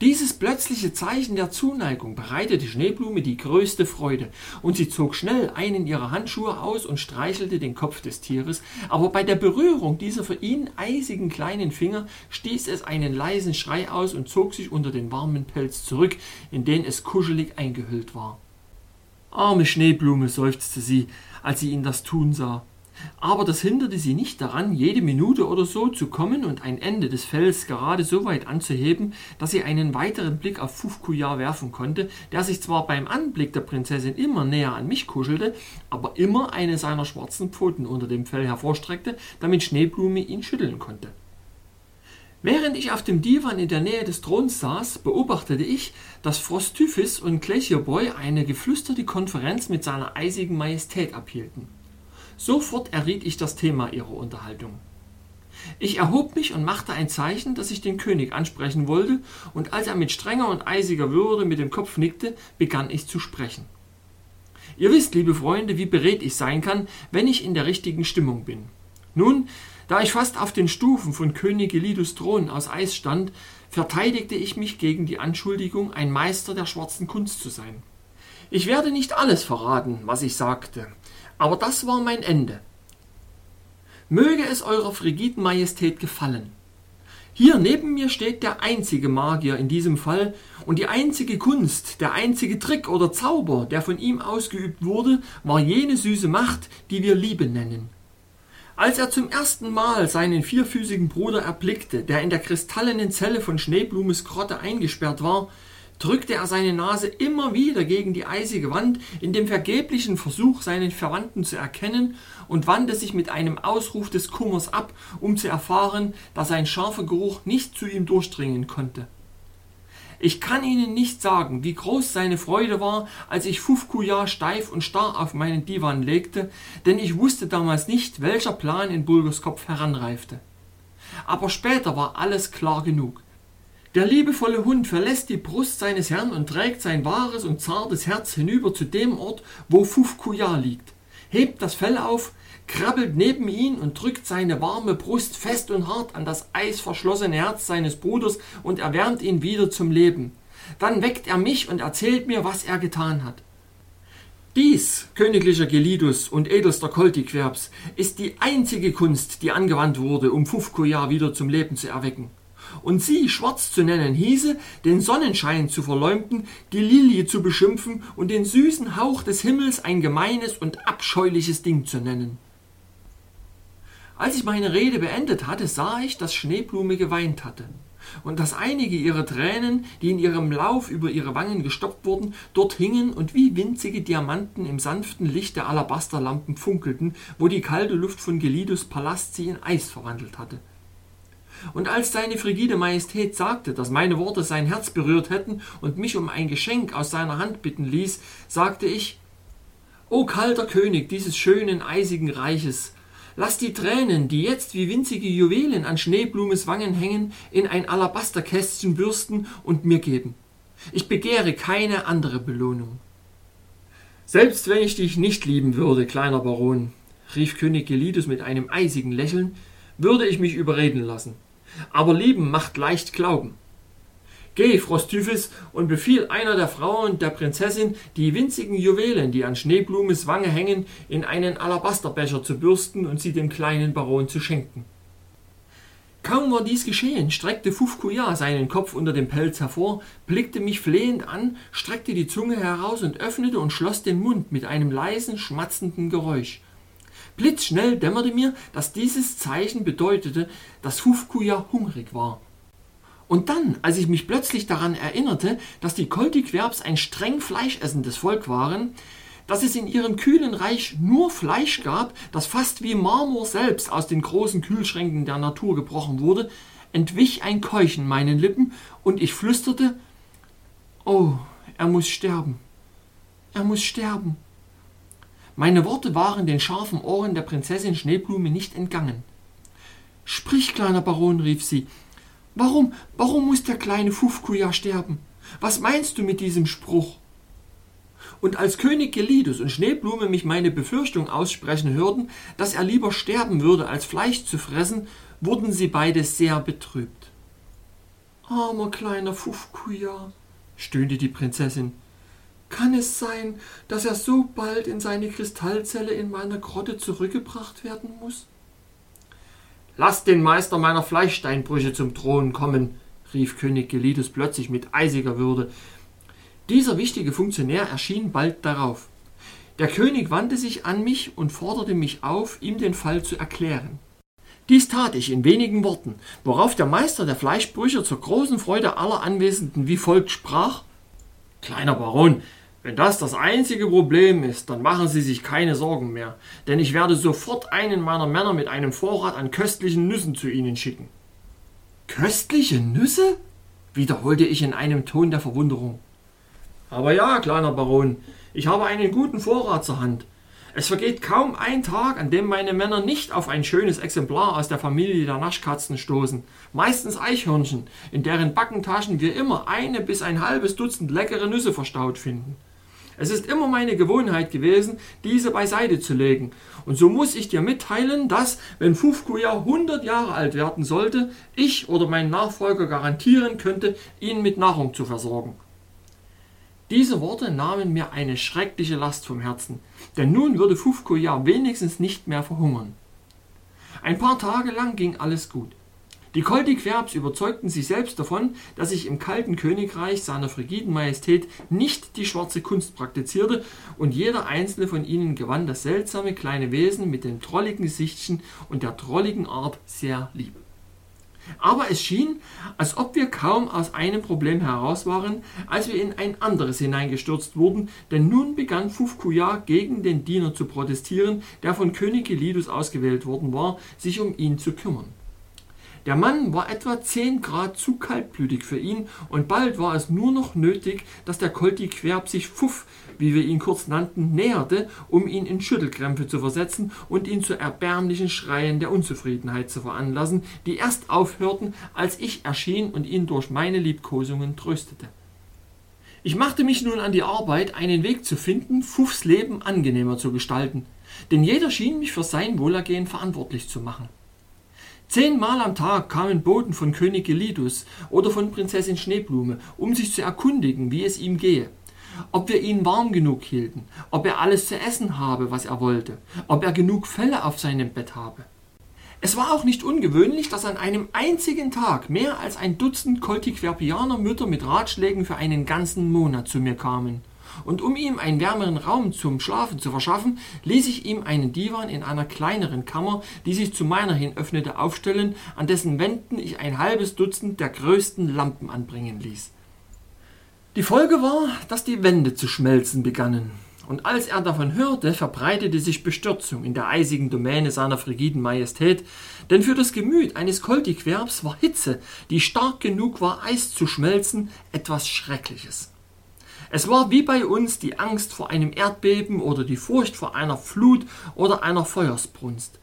Dieses plötzliche Zeichen der Zuneigung bereitete Schneeblume die größte Freude, und sie zog schnell einen ihrer Handschuhe aus und streichelte den Kopf des Tieres, aber bei der Berührung dieser für ihn eisigen kleinen Finger stieß es einen leisen Schrei aus und zog sich unter den warmen Pelz zurück, in den es kuschelig eingehüllt war. Arme Schneeblume, seufzte sie, als sie ihn das tun sah. Aber das hinderte sie nicht daran, jede Minute oder so zu kommen und ein Ende des Fells gerade so weit anzuheben, dass sie einen weiteren Blick auf Fufkujar werfen konnte, der sich zwar beim Anblick der Prinzessin immer näher an mich kuschelte, aber immer eine seiner schwarzen Pfoten unter dem Fell hervorstreckte, damit Schneeblume ihn schütteln konnte. Während ich auf dem Divan in der Nähe des Throns saß, beobachtete ich, dass Frosttyphis und Glacierboy eine geflüsterte Konferenz mit seiner eisigen Majestät abhielten. Sofort erriet ich das Thema ihrer Unterhaltung. Ich erhob mich und machte ein Zeichen, dass ich den König ansprechen wollte, und als er mit strenger und eisiger Würde mit dem Kopf nickte, begann ich zu sprechen. Ihr wisst, liebe Freunde, wie beredt ich sein kann, wenn ich in der richtigen Stimmung bin. Nun, da ich fast auf den Stufen von König Elidus Thron aus Eis stand, verteidigte ich mich gegen die Anschuldigung, ein Meister der schwarzen Kunst zu sein. Ich werde nicht alles verraten, was ich sagte, aber das war mein Ende. Möge es eurer frigiden Majestät gefallen. Hier neben mir steht der einzige Magier in diesem Fall und die einzige Kunst, der einzige Trick oder Zauber, der von ihm ausgeübt wurde, war jene süße Macht, die wir Liebe nennen. Als er zum ersten Mal seinen vierfüßigen Bruder erblickte, der in der kristallenen Zelle von Schneeblumes Grotte eingesperrt war, drückte er seine Nase immer wieder gegen die eisige Wand in dem vergeblichen Versuch, seinen Verwandten zu erkennen, und wandte sich mit einem Ausruf des Kummers ab, um zu erfahren, dass sein scharfer Geruch nicht zu ihm durchdringen konnte. Ich kann Ihnen nicht sagen, wie groß seine Freude war, als ich Fufkuja steif und starr auf meinen Divan legte, denn ich wusste damals nicht, welcher Plan in Bulgers Kopf heranreifte. Aber später war alles klar genug. Der liebevolle Hund verlässt die Brust seines Herrn und trägt sein wahres und zartes Herz hinüber zu dem Ort, wo Fufkuja liegt, hebt das Fell auf, krabbelt neben ihn und drückt seine warme Brust fest und hart an das eisverschlossene Herz seines Bruders und erwärmt ihn wieder zum Leben. Dann weckt er mich und erzählt mir, was er getan hat. Dies, königlicher Gelidus und edelster Koltiquerbs, ist die einzige Kunst, die angewandt wurde, um Fufkoja wieder zum Leben zu erwecken. Und sie schwarz zu nennen, hieße, den Sonnenschein zu verleumden, die Lilie zu beschimpfen und den süßen Hauch des Himmels ein gemeines und abscheuliches Ding zu nennen. Als ich meine Rede beendet hatte, sah ich, dass Schneeblume geweint hatte und dass einige ihrer Tränen, die in ihrem Lauf über ihre Wangen gestoppt wurden, dort hingen und wie winzige Diamanten im sanften Licht der Alabasterlampen funkelten, wo die kalte Luft von Gelidus Palast sie in Eis verwandelt hatte. Und als seine frigide Majestät sagte, dass meine Worte sein Herz berührt hätten und mich um ein Geschenk aus seiner Hand bitten ließ, sagte ich, O kalter König dieses schönen, eisigen Reiches, Lass die Tränen, die jetzt wie winzige Juwelen an Schneeblumes Wangen hängen, in ein Alabasterkästchen bürsten und mir geben. Ich begehre keine andere Belohnung. Selbst wenn ich dich nicht lieben würde, kleiner Baron, rief König Gelidus mit einem eisigen Lächeln, würde ich mich überreden lassen. Aber lieben macht leicht glauben. Geh, Frosttyphis, und befiehl einer der Frauen der Prinzessin, die winzigen Juwelen, die an Schneeblumes Wange hängen, in einen Alabasterbecher zu bürsten und sie dem kleinen Baron zu schenken. Kaum war dies geschehen, streckte Fufkuya seinen Kopf unter dem Pelz hervor, blickte mich flehend an, streckte die Zunge heraus und öffnete und schloss den Mund mit einem leisen, schmatzenden Geräusch. Blitzschnell dämmerte mir, dass dieses Zeichen bedeutete, dass Fufkuya hungrig war. Und dann, als ich mich plötzlich daran erinnerte, dass die Koltiquerbs ein streng fleischessendes Volk waren, dass es in ihrem kühlen Reich nur Fleisch gab, das fast wie Marmor selbst aus den großen Kühlschränken der Natur gebrochen wurde, entwich ein Keuchen meinen Lippen und ich flüsterte, Oh, er muss sterben. Er muss sterben. Meine Worte waren den scharfen Ohren der Prinzessin Schneeblume nicht entgangen. Sprich, kleiner Baron, rief sie, Warum, warum muss der kleine Fufkuja sterben? Was meinst du mit diesem Spruch? Und als König Gelidus und Schneeblume mich meine Befürchtung aussprechen hörten, dass er lieber sterben würde, als Fleisch zu fressen, wurden sie beide sehr betrübt. Armer kleiner Fufkuja, stöhnte die Prinzessin. Kann es sein, dass er so bald in seine Kristallzelle in meiner Grotte zurückgebracht werden muss? Lasst den Meister meiner Fleischsteinbrüche zum Thron kommen, rief König Gelidus plötzlich mit eisiger Würde. Dieser wichtige Funktionär erschien bald darauf. Der König wandte sich an mich und forderte mich auf, ihm den Fall zu erklären. Dies tat ich in wenigen Worten, worauf der Meister der Fleischbrüche zur großen Freude aller Anwesenden wie folgt sprach Kleiner Baron, wenn das das einzige Problem ist, dann machen Sie sich keine Sorgen mehr, denn ich werde sofort einen meiner Männer mit einem Vorrat an köstlichen Nüssen zu Ihnen schicken. Köstliche Nüsse? wiederholte ich in einem Ton der Verwunderung. Aber ja, kleiner Baron, ich habe einen guten Vorrat zur Hand. Es vergeht kaum ein Tag, an dem meine Männer nicht auf ein schönes Exemplar aus der Familie der Naschkatzen stoßen. Meistens Eichhörnchen, in deren Backentaschen wir immer eine bis ein halbes Dutzend leckere Nüsse verstaut finden. Es ist immer meine Gewohnheit gewesen, diese beiseite zu legen. Und so muss ich dir mitteilen, dass, wenn Fufkuya 100 Jahre alt werden sollte, ich oder mein Nachfolger garantieren könnte, ihn mit Nahrung zu versorgen. Diese Worte nahmen mir eine schreckliche Last vom Herzen, denn nun würde Fufkuya wenigstens nicht mehr verhungern. Ein paar Tage lang ging alles gut. Die Koldiquerbs überzeugten sich selbst davon, dass ich im kalten Königreich seiner frigiden Majestät nicht die schwarze Kunst praktizierte, und jeder einzelne von ihnen gewann das seltsame kleine Wesen mit dem trolligen Gesichtchen und der trolligen Art sehr lieb. Aber es schien, als ob wir kaum aus einem Problem heraus waren, als wir in ein anderes hineingestürzt wurden, denn nun begann Fufkuya gegen den Diener zu protestieren, der von König Gelidus ausgewählt worden war, sich um ihn zu kümmern. Der Mann war etwa 10 Grad zu kaltblütig für ihn und bald war es nur noch nötig, dass der Kolti Querb sich Pfuff, wie wir ihn kurz nannten, näherte, um ihn in Schüttelkrämpfe zu versetzen und ihn zu erbärmlichen Schreien der Unzufriedenheit zu veranlassen, die erst aufhörten, als ich erschien und ihn durch meine Liebkosungen tröstete. Ich machte mich nun an die Arbeit, einen Weg zu finden, Fuffs Leben angenehmer zu gestalten, denn jeder schien mich für sein Wohlergehen verantwortlich zu machen. Zehnmal am Tag kamen Boten von König Gelidus oder von Prinzessin Schneeblume, um sich zu erkundigen, wie es ihm gehe. Ob wir ihn warm genug hielten, ob er alles zu essen habe, was er wollte, ob er genug Felle auf seinem Bett habe. Es war auch nicht ungewöhnlich, dass an einem einzigen Tag mehr als ein Dutzend Koltiquerpianer Mütter mit Ratschlägen für einen ganzen Monat zu mir kamen und um ihm einen wärmeren Raum zum Schlafen zu verschaffen, ließ ich ihm einen Divan in einer kleineren Kammer, die sich zu meiner hin öffnete, aufstellen, an dessen Wänden ich ein halbes Dutzend der größten Lampen anbringen ließ. Die Folge war, dass die Wände zu schmelzen begannen, und als er davon hörte, verbreitete sich Bestürzung in der eisigen Domäne seiner frigiden Majestät, denn für das Gemüt eines Koltiquerbs war Hitze, die stark genug war, Eis zu schmelzen, etwas Schreckliches. Es war wie bei uns die Angst vor einem Erdbeben oder die Furcht vor einer Flut oder einer Feuersbrunst.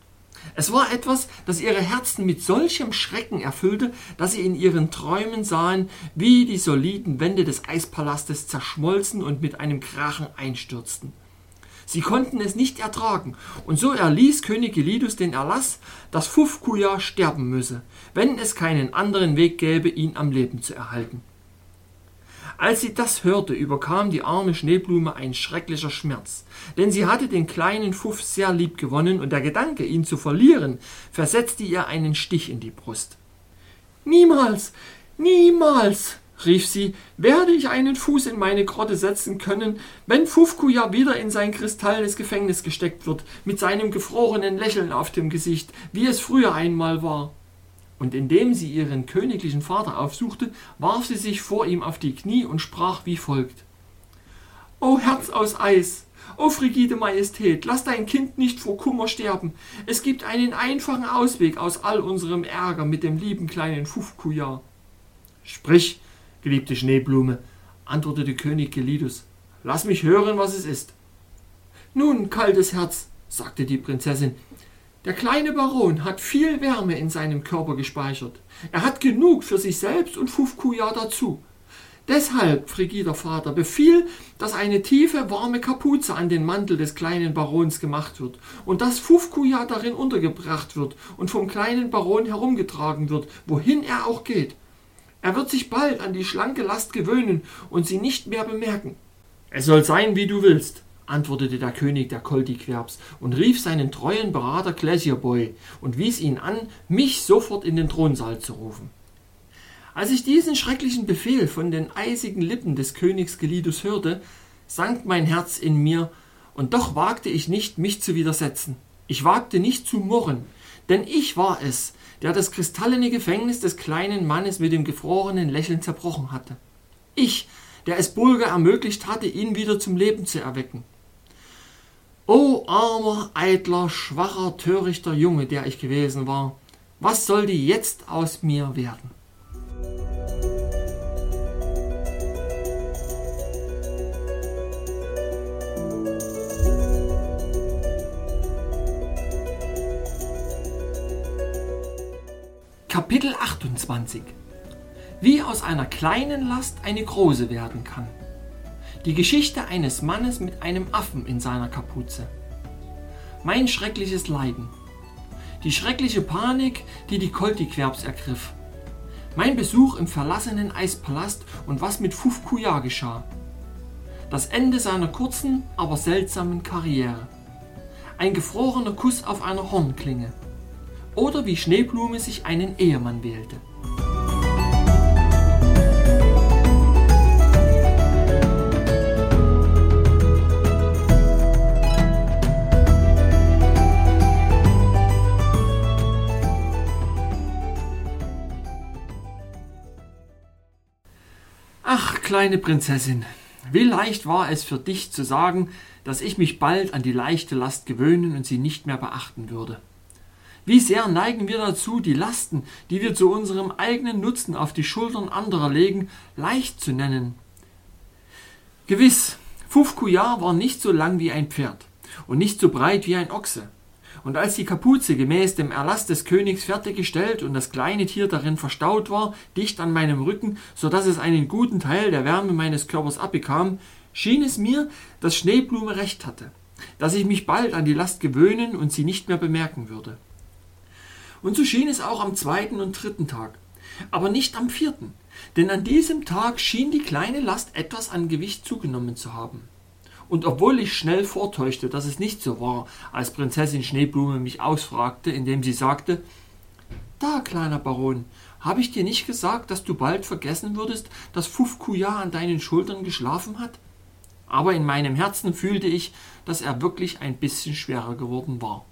Es war etwas, das ihre Herzen mit solchem Schrecken erfüllte, dass sie in ihren Träumen sahen, wie die soliden Wände des Eispalastes zerschmolzen und mit einem Krachen einstürzten. Sie konnten es nicht ertragen, und so erließ König Gelidus den Erlass, dass Fufkuya sterben müsse, wenn es keinen anderen Weg gäbe, ihn am Leben zu erhalten. Als sie das hörte, überkam die arme Schneeblume ein schrecklicher Schmerz, denn sie hatte den kleinen Fuff sehr lieb gewonnen, und der Gedanke, ihn zu verlieren, versetzte ihr einen Stich in die Brust. Niemals, niemals, rief sie, werde ich einen Fuß in meine Grotte setzen können, wenn Fufkuja wieder in sein kristallenes Gefängnis gesteckt wird, mit seinem gefrorenen Lächeln auf dem Gesicht, wie es früher einmal war und indem sie ihren königlichen Vater aufsuchte, warf sie sich vor ihm auf die Knie und sprach wie folgt O Herz aus Eis, o frigide Majestät, lass dein Kind nicht vor Kummer sterben. Es gibt einen einfachen Ausweg aus all unserem Ärger mit dem lieben kleinen Fufkuja. Sprich, geliebte Schneeblume, antwortete König Gelidus. Lass mich hören, was es ist. Nun, kaltes Herz, sagte die Prinzessin, der kleine Baron hat viel Wärme in seinem Körper gespeichert. Er hat genug für sich selbst und Fufkuja dazu. Deshalb, frigider Vater, befiehl, dass eine tiefe, warme Kapuze an den Mantel des kleinen Barons gemacht wird und dass Fufkuja darin untergebracht wird und vom kleinen Baron herumgetragen wird, wohin er auch geht. Er wird sich bald an die schlanke Last gewöhnen und sie nicht mehr bemerken. Es soll sein, wie du willst, antwortete der König der Koldiquerbs und rief seinen treuen Berater Glesierboy und wies ihn an, mich sofort in den Thronsaal zu rufen. Als ich diesen schrecklichen Befehl von den eisigen Lippen des Königs Gelidus hörte, sank mein Herz in mir, und doch wagte ich nicht, mich zu widersetzen. Ich wagte nicht zu murren, denn ich war es, der das kristallene Gefängnis des kleinen Mannes mit dem gefrorenen Lächeln zerbrochen hatte. Ich, der es Bulger ermöglicht hatte, ihn wieder zum Leben zu erwecken. O armer, eitler, schwacher, törichter Junge, der ich gewesen war, was sollte jetzt aus mir werden? Kapitel 28 Wie aus einer kleinen Last eine große werden kann. Die Geschichte eines Mannes mit einem Affen in seiner Kapuze. Mein schreckliches Leiden. Die schreckliche Panik, die die Koltiquerbs ergriff. Mein Besuch im verlassenen Eispalast und was mit Fufkuya geschah. Das Ende seiner kurzen, aber seltsamen Karriere. Ein gefrorener Kuss auf einer Hornklinge. Oder wie Schneeblume sich einen Ehemann wählte. Kleine Prinzessin, wie leicht war es für dich zu sagen, dass ich mich bald an die leichte Last gewöhnen und sie nicht mehr beachten würde. Wie sehr neigen wir dazu, die Lasten, die wir zu unserem eigenen Nutzen auf die Schultern anderer legen, leicht zu nennen. Gewiss, Fufkuya war nicht so lang wie ein Pferd und nicht so breit wie ein Ochse. Und als die Kapuze gemäß dem Erlass des Königs fertiggestellt und das kleine Tier darin verstaut war, dicht an meinem Rücken, so dass es einen guten Teil der Wärme meines Körpers abbekam, schien es mir, dass Schneeblume recht hatte, dass ich mich bald an die Last gewöhnen und sie nicht mehr bemerken würde. Und so schien es auch am zweiten und dritten Tag, aber nicht am vierten, denn an diesem Tag schien die kleine Last etwas an Gewicht zugenommen zu haben. Und obwohl ich schnell vortäuschte, dass es nicht so war, als Prinzessin Schneeblume mich ausfragte, indem sie sagte Da, kleiner Baron, habe ich dir nicht gesagt, dass du bald vergessen würdest, dass Fufkuya an deinen Schultern geschlafen hat? Aber in meinem Herzen fühlte ich, dass er wirklich ein bisschen schwerer geworden war.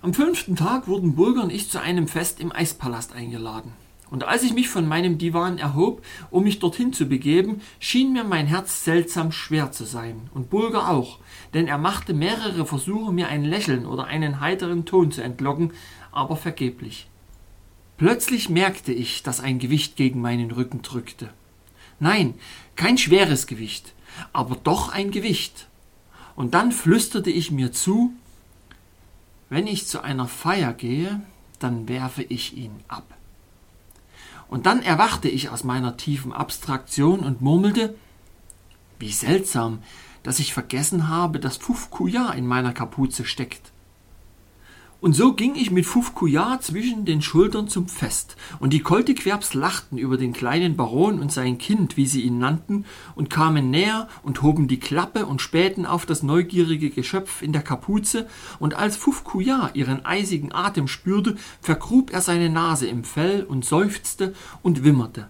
Am fünften Tag wurden Burger und ich zu einem Fest im Eispalast eingeladen. Und als ich mich von meinem Divan erhob, um mich dorthin zu begeben, schien mir mein Herz seltsam schwer zu sein, und Bulger auch, denn er machte mehrere Versuche, mir ein Lächeln oder einen heiteren Ton zu entlocken, aber vergeblich. Plötzlich merkte ich, dass ein Gewicht gegen meinen Rücken drückte. Nein, kein schweres Gewicht, aber doch ein Gewicht. Und dann flüsterte ich mir zu wenn ich zu einer Feier gehe, dann werfe ich ihn ab. Und dann erwachte ich aus meiner tiefen Abstraktion und murmelte, wie seltsam, dass ich vergessen habe, dass Fufkuya in meiner Kapuze steckt. Und so ging ich mit Fufkuya zwischen den Schultern zum Fest, und die Koltiquerbs lachten über den kleinen Baron und sein Kind, wie sie ihn nannten, und kamen näher und hoben die Klappe und spähten auf das neugierige Geschöpf in der Kapuze, und als Fufkuya ihren eisigen Atem spürte, vergrub er seine Nase im Fell und seufzte und wimmerte.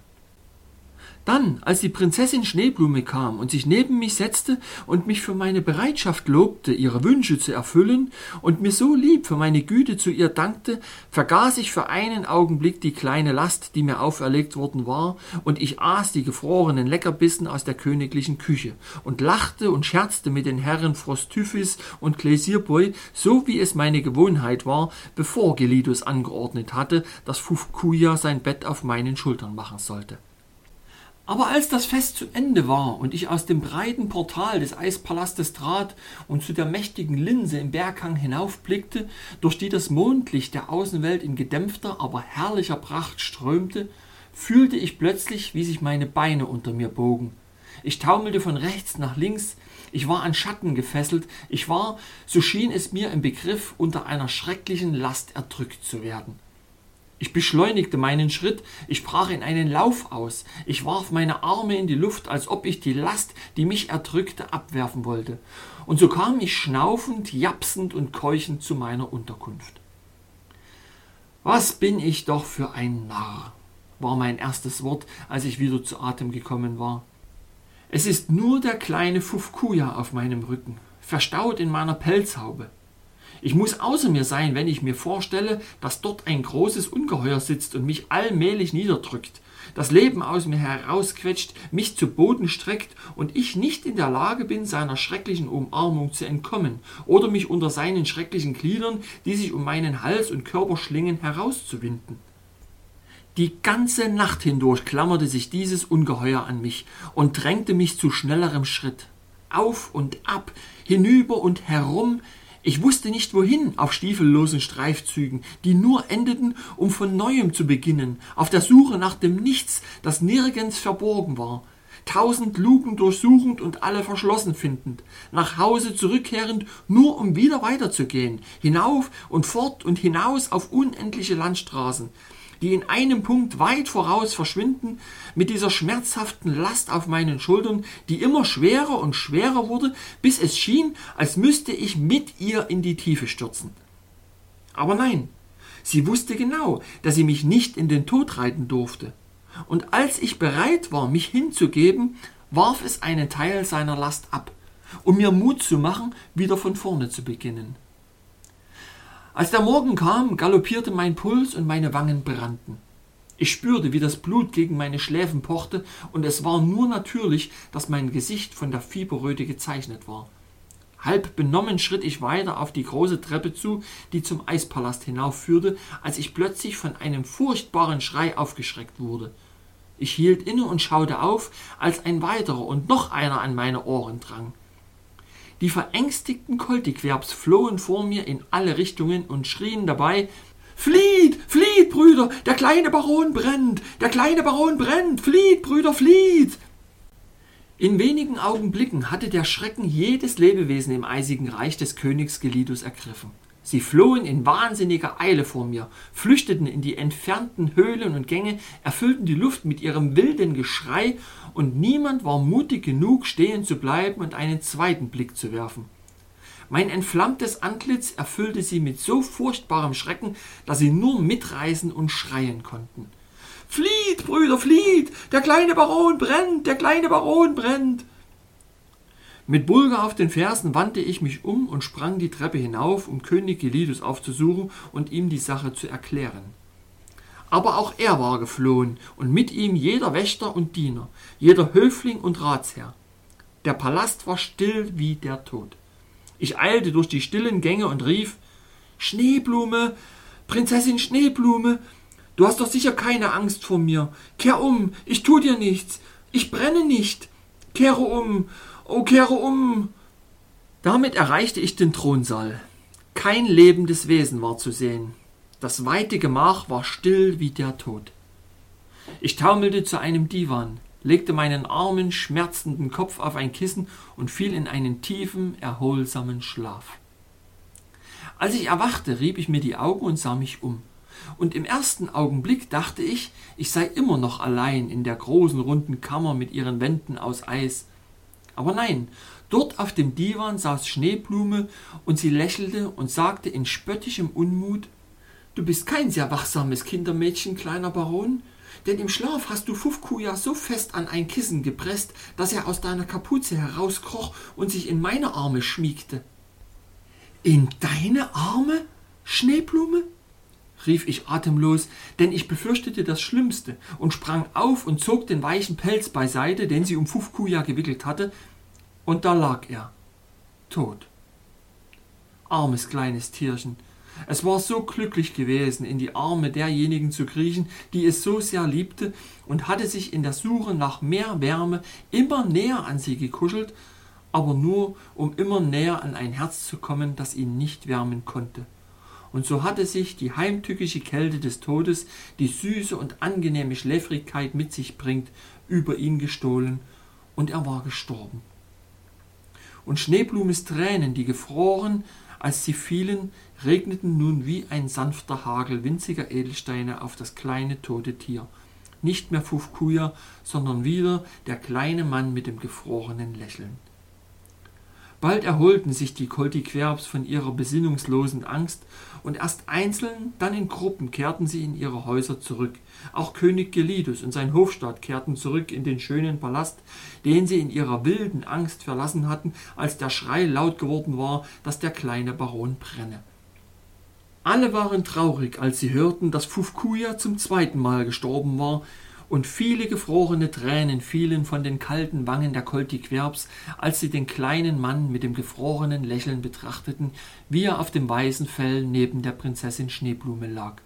Dann, als die Prinzessin Schneeblume kam und sich neben mich setzte und mich für meine Bereitschaft lobte, ihre Wünsche zu erfüllen und mir so lieb für meine Güte zu ihr dankte, vergaß ich für einen Augenblick die kleine Last, die mir auferlegt worden war, und ich aß die gefrorenen Leckerbissen aus der königlichen Küche und lachte und scherzte mit den Herren Frostüfis und Klesierboy, so wie es meine Gewohnheit war, bevor Gelidus angeordnet hatte, dass Fufkuya sein Bett auf meinen Schultern machen sollte. Aber als das Fest zu Ende war und ich aus dem breiten Portal des Eispalastes trat und zu der mächtigen Linse im Berghang hinaufblickte, durch die das Mondlicht der Außenwelt in gedämpfter, aber herrlicher Pracht strömte, fühlte ich plötzlich, wie sich meine Beine unter mir bogen. Ich taumelte von rechts nach links, ich war an Schatten gefesselt, ich war, so schien es mir, im Begriff, unter einer schrecklichen Last erdrückt zu werden. Ich beschleunigte meinen Schritt, ich brach in einen Lauf aus, ich warf meine Arme in die Luft, als ob ich die Last, die mich erdrückte, abwerfen wollte. Und so kam ich schnaufend, japsend und keuchend zu meiner Unterkunft. Was bin ich doch für ein Narr, war mein erstes Wort, als ich wieder zu Atem gekommen war. Es ist nur der kleine Fufkuya auf meinem Rücken, verstaut in meiner Pelzhaube. Ich muss außer mir sein, wenn ich mir vorstelle, dass dort ein großes Ungeheuer sitzt und mich allmählich niederdrückt, das Leben aus mir herausquetscht, mich zu Boden streckt und ich nicht in der Lage bin, seiner schrecklichen Umarmung zu entkommen oder mich unter seinen schrecklichen Gliedern, die sich um meinen Hals und Körper schlingen, herauszuwinden. Die ganze Nacht hindurch klammerte sich dieses Ungeheuer an mich und drängte mich zu schnellerem Schritt. Auf und ab, hinüber und herum, ich wusste nicht wohin auf stiefellosen Streifzügen, die nur endeten, um von neuem zu beginnen, auf der Suche nach dem Nichts, das nirgends verborgen war, tausend Luken durchsuchend und alle verschlossen findend, nach Hause zurückkehrend, nur um wieder weiterzugehen, hinauf und fort und hinaus auf unendliche Landstraßen, die in einem Punkt weit voraus verschwinden, mit dieser schmerzhaften Last auf meinen Schultern, die immer schwerer und schwerer wurde, bis es schien, als müsste ich mit ihr in die Tiefe stürzen. Aber nein, sie wusste genau, dass sie mich nicht in den Tod reiten durfte. Und als ich bereit war, mich hinzugeben, warf es einen Teil seiner Last ab, um mir Mut zu machen, wieder von vorne zu beginnen. Als der Morgen kam, galoppierte mein Puls und meine Wangen brannten. Ich spürte, wie das Blut gegen meine Schläfen pochte, und es war nur natürlich, dass mein Gesicht von der Fieberröte gezeichnet war. Halb benommen schritt ich weiter auf die große Treppe zu, die zum Eispalast hinaufführte, als ich plötzlich von einem furchtbaren Schrei aufgeschreckt wurde. Ich hielt inne und schaute auf, als ein weiterer und noch einer an meine Ohren drang. Die verängstigten Koltiquerbs flohen vor mir in alle Richtungen und schrien dabei Flieht, flieht, Brüder, der kleine Baron brennt, der kleine Baron brennt, flieht, Brüder, flieht. In wenigen Augenblicken hatte der Schrecken jedes Lebewesen im eisigen Reich des Königs Gelidus ergriffen. Sie flohen in wahnsinniger Eile vor mir, flüchteten in die entfernten Höhlen und Gänge, erfüllten die Luft mit ihrem wilden Geschrei, und niemand war mutig genug, stehen zu bleiben und einen zweiten Blick zu werfen. Mein entflammtes Antlitz erfüllte sie mit so furchtbarem Schrecken, dass sie nur mitreißen und schreien konnten. Flieht, Brüder, flieht! Der kleine Baron brennt! Der kleine Baron brennt! Mit Bulgar auf den Fersen wandte ich mich um und sprang die Treppe hinauf, um König Gelidus aufzusuchen und ihm die Sache zu erklären. Aber auch er war geflohen, und mit ihm jeder Wächter und Diener, jeder Höfling und Ratsherr. Der Palast war still wie der Tod. Ich eilte durch die stillen Gänge und rief Schneeblume, Prinzessin Schneeblume, du hast doch sicher keine Angst vor mir. Kehr um, ich tu dir nichts, ich brenne nicht. Kehre um, oh, kehre um! Damit erreichte ich den Thronsaal. Kein lebendes Wesen war zu sehen. Das weite Gemach war still wie der Tod. Ich taumelte zu einem Divan, legte meinen armen, schmerzenden Kopf auf ein Kissen und fiel in einen tiefen, erholsamen Schlaf. Als ich erwachte, rieb ich mir die Augen und sah mich um. Und im ersten Augenblick dachte ich, ich sei immer noch allein in der großen runden Kammer mit ihren Wänden aus Eis. Aber nein, dort auf dem Divan saß Schneeblume und sie lächelte und sagte in spöttischem Unmut Du bist kein sehr wachsames Kindermädchen, kleiner Baron, denn im Schlaf hast du Fufkuja so fest an ein Kissen gepresst, dass er aus deiner Kapuze herauskroch und sich in meine Arme schmiegte. In deine Arme, Schneeblume? rief ich atemlos, denn ich befürchtete das Schlimmste und sprang auf und zog den weichen Pelz beiseite, den sie um Fufkuja gewickelt hatte, und da lag er, tot. Armes kleines Tierchen, es war so glücklich gewesen, in die Arme derjenigen zu kriechen, die es so sehr liebte, und hatte sich in der Suche nach mehr Wärme immer näher an sie gekuschelt, aber nur um immer näher an ein Herz zu kommen, das ihn nicht wärmen konnte. Und so hatte sich die heimtückische Kälte des Todes, die süße und angenehme Schläfrigkeit mit sich bringt, über ihn gestohlen, und er war gestorben. Und Schneeblumes Tränen, die gefroren, als sie fielen, regneten nun wie ein sanfter Hagel winziger Edelsteine auf das kleine tote Tier. Nicht mehr Fufkuya, sondern wieder der kleine Mann mit dem gefrorenen Lächeln. Bald erholten sich die Koltiquerbs von ihrer besinnungslosen Angst, und erst einzeln, dann in Gruppen kehrten sie in ihre Häuser zurück. Auch König Gelidus und sein Hofstaat kehrten zurück in den schönen Palast, den sie in ihrer wilden Angst verlassen hatten, als der Schrei laut geworden war, dass der kleine Baron brenne. Alle waren traurig, als sie hörten, dass Fufkuya zum zweiten Mal gestorben war, und viele gefrorene Tränen fielen von den kalten Wangen der Koltiquerbs, als sie den kleinen Mann mit dem gefrorenen Lächeln betrachteten, wie er auf dem weißen Fell neben der Prinzessin Schneeblume lag.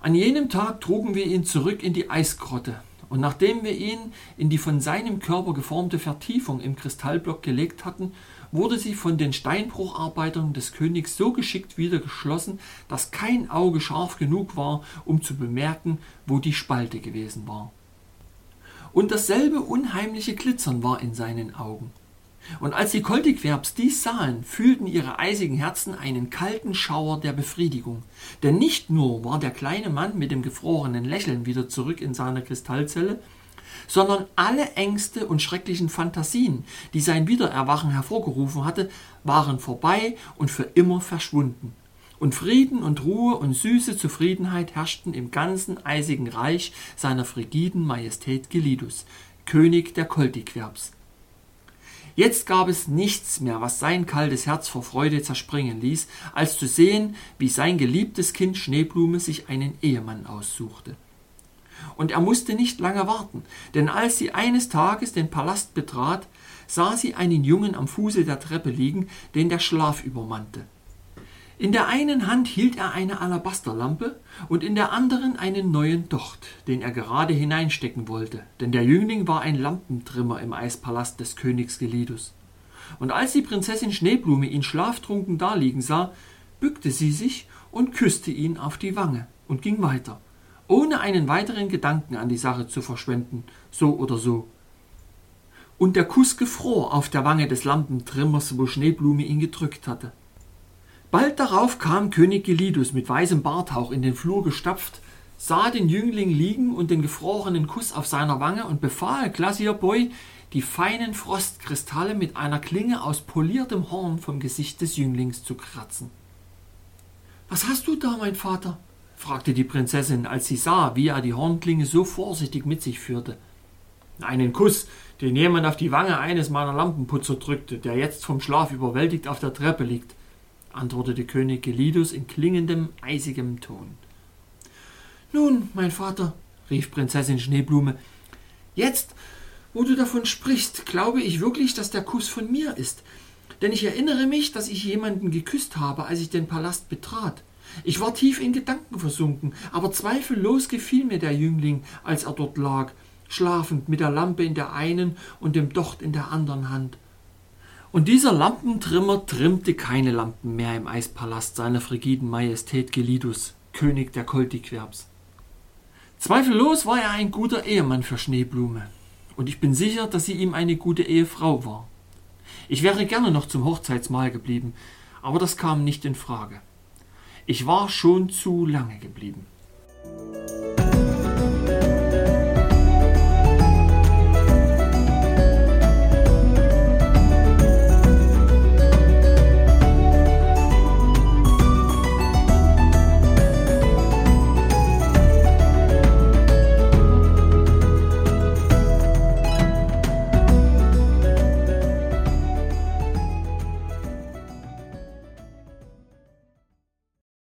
An jenem Tag trugen wir ihn zurück in die Eisgrotte, und nachdem wir ihn in die von seinem Körper geformte Vertiefung im Kristallblock gelegt hatten, wurde sie von den Steinbrucharbeitern des Königs so geschickt wieder geschlossen, dass kein Auge scharf genug war, um zu bemerken, wo die Spalte gewesen war. Und dasselbe unheimliche Glitzern war in seinen Augen. Und als die Koltiquerbs dies sahen, fühlten ihre eisigen Herzen einen kalten Schauer der Befriedigung. Denn nicht nur war der kleine Mann mit dem gefrorenen Lächeln wieder zurück in seiner Kristallzelle, sondern alle Ängste und schrecklichen Fantasien, die sein Wiedererwachen hervorgerufen hatte, waren vorbei und für immer verschwunden. Und Frieden und Ruhe und süße Zufriedenheit herrschten im ganzen eisigen Reich seiner frigiden Majestät Gelidus, König der Koltiquerbs. Jetzt gab es nichts mehr, was sein kaltes Herz vor Freude zerspringen ließ, als zu sehen, wie sein geliebtes Kind Schneeblume sich einen Ehemann aussuchte und er musste nicht lange warten, denn als sie eines Tages den Palast betrat, sah sie einen Jungen am Fuße der Treppe liegen, den der Schlaf übermannte. In der einen Hand hielt er eine Alabasterlampe und in der anderen einen neuen Docht, den er gerade hineinstecken wollte, denn der Jüngling war ein Lampentrimmer im Eispalast des Königs Gelidus. Und als die Prinzessin Schneeblume ihn schlaftrunken daliegen sah, bückte sie sich und küsste ihn auf die Wange und ging weiter ohne einen weiteren Gedanken an die Sache zu verschwenden, so oder so. Und der Kuss gefror auf der Wange des Lampentrimmers, wo Schneeblume ihn gedrückt hatte. Bald darauf kam König Gelidus mit weißem Barthauch in den Flur gestapft, sah den Jüngling liegen und den gefrorenen Kuss auf seiner Wange und befahl Boy, die feinen Frostkristalle mit einer Klinge aus poliertem Horn vom Gesicht des Jünglings zu kratzen. Was hast du da, mein Vater? Fragte die Prinzessin, als sie sah, wie er die Hornklinge so vorsichtig mit sich führte. Einen Kuss, den jemand auf die Wange eines meiner Lampenputzer drückte, der jetzt vom Schlaf überwältigt auf der Treppe liegt, antwortete König Gelidus in klingendem, eisigem Ton. Nun, mein Vater, rief Prinzessin Schneeblume, jetzt, wo du davon sprichst, glaube ich wirklich, dass der Kuss von mir ist. Denn ich erinnere mich, dass ich jemanden geküsst habe, als ich den Palast betrat. Ich war tief in Gedanken versunken, aber zweifellos gefiel mir der Jüngling, als er dort lag, schlafend mit der Lampe in der einen und dem Docht in der anderen Hand. Und dieser Lampentrimmer trimmte keine Lampen mehr im Eispalast seiner frigiden Majestät Gelidus, König der Koltiquerbs. Zweifellos war er ein guter Ehemann für Schneeblume. Und ich bin sicher, dass sie ihm eine gute Ehefrau war. Ich wäre gerne noch zum Hochzeitsmahl geblieben, aber das kam nicht in Frage. Ich war schon zu lange geblieben.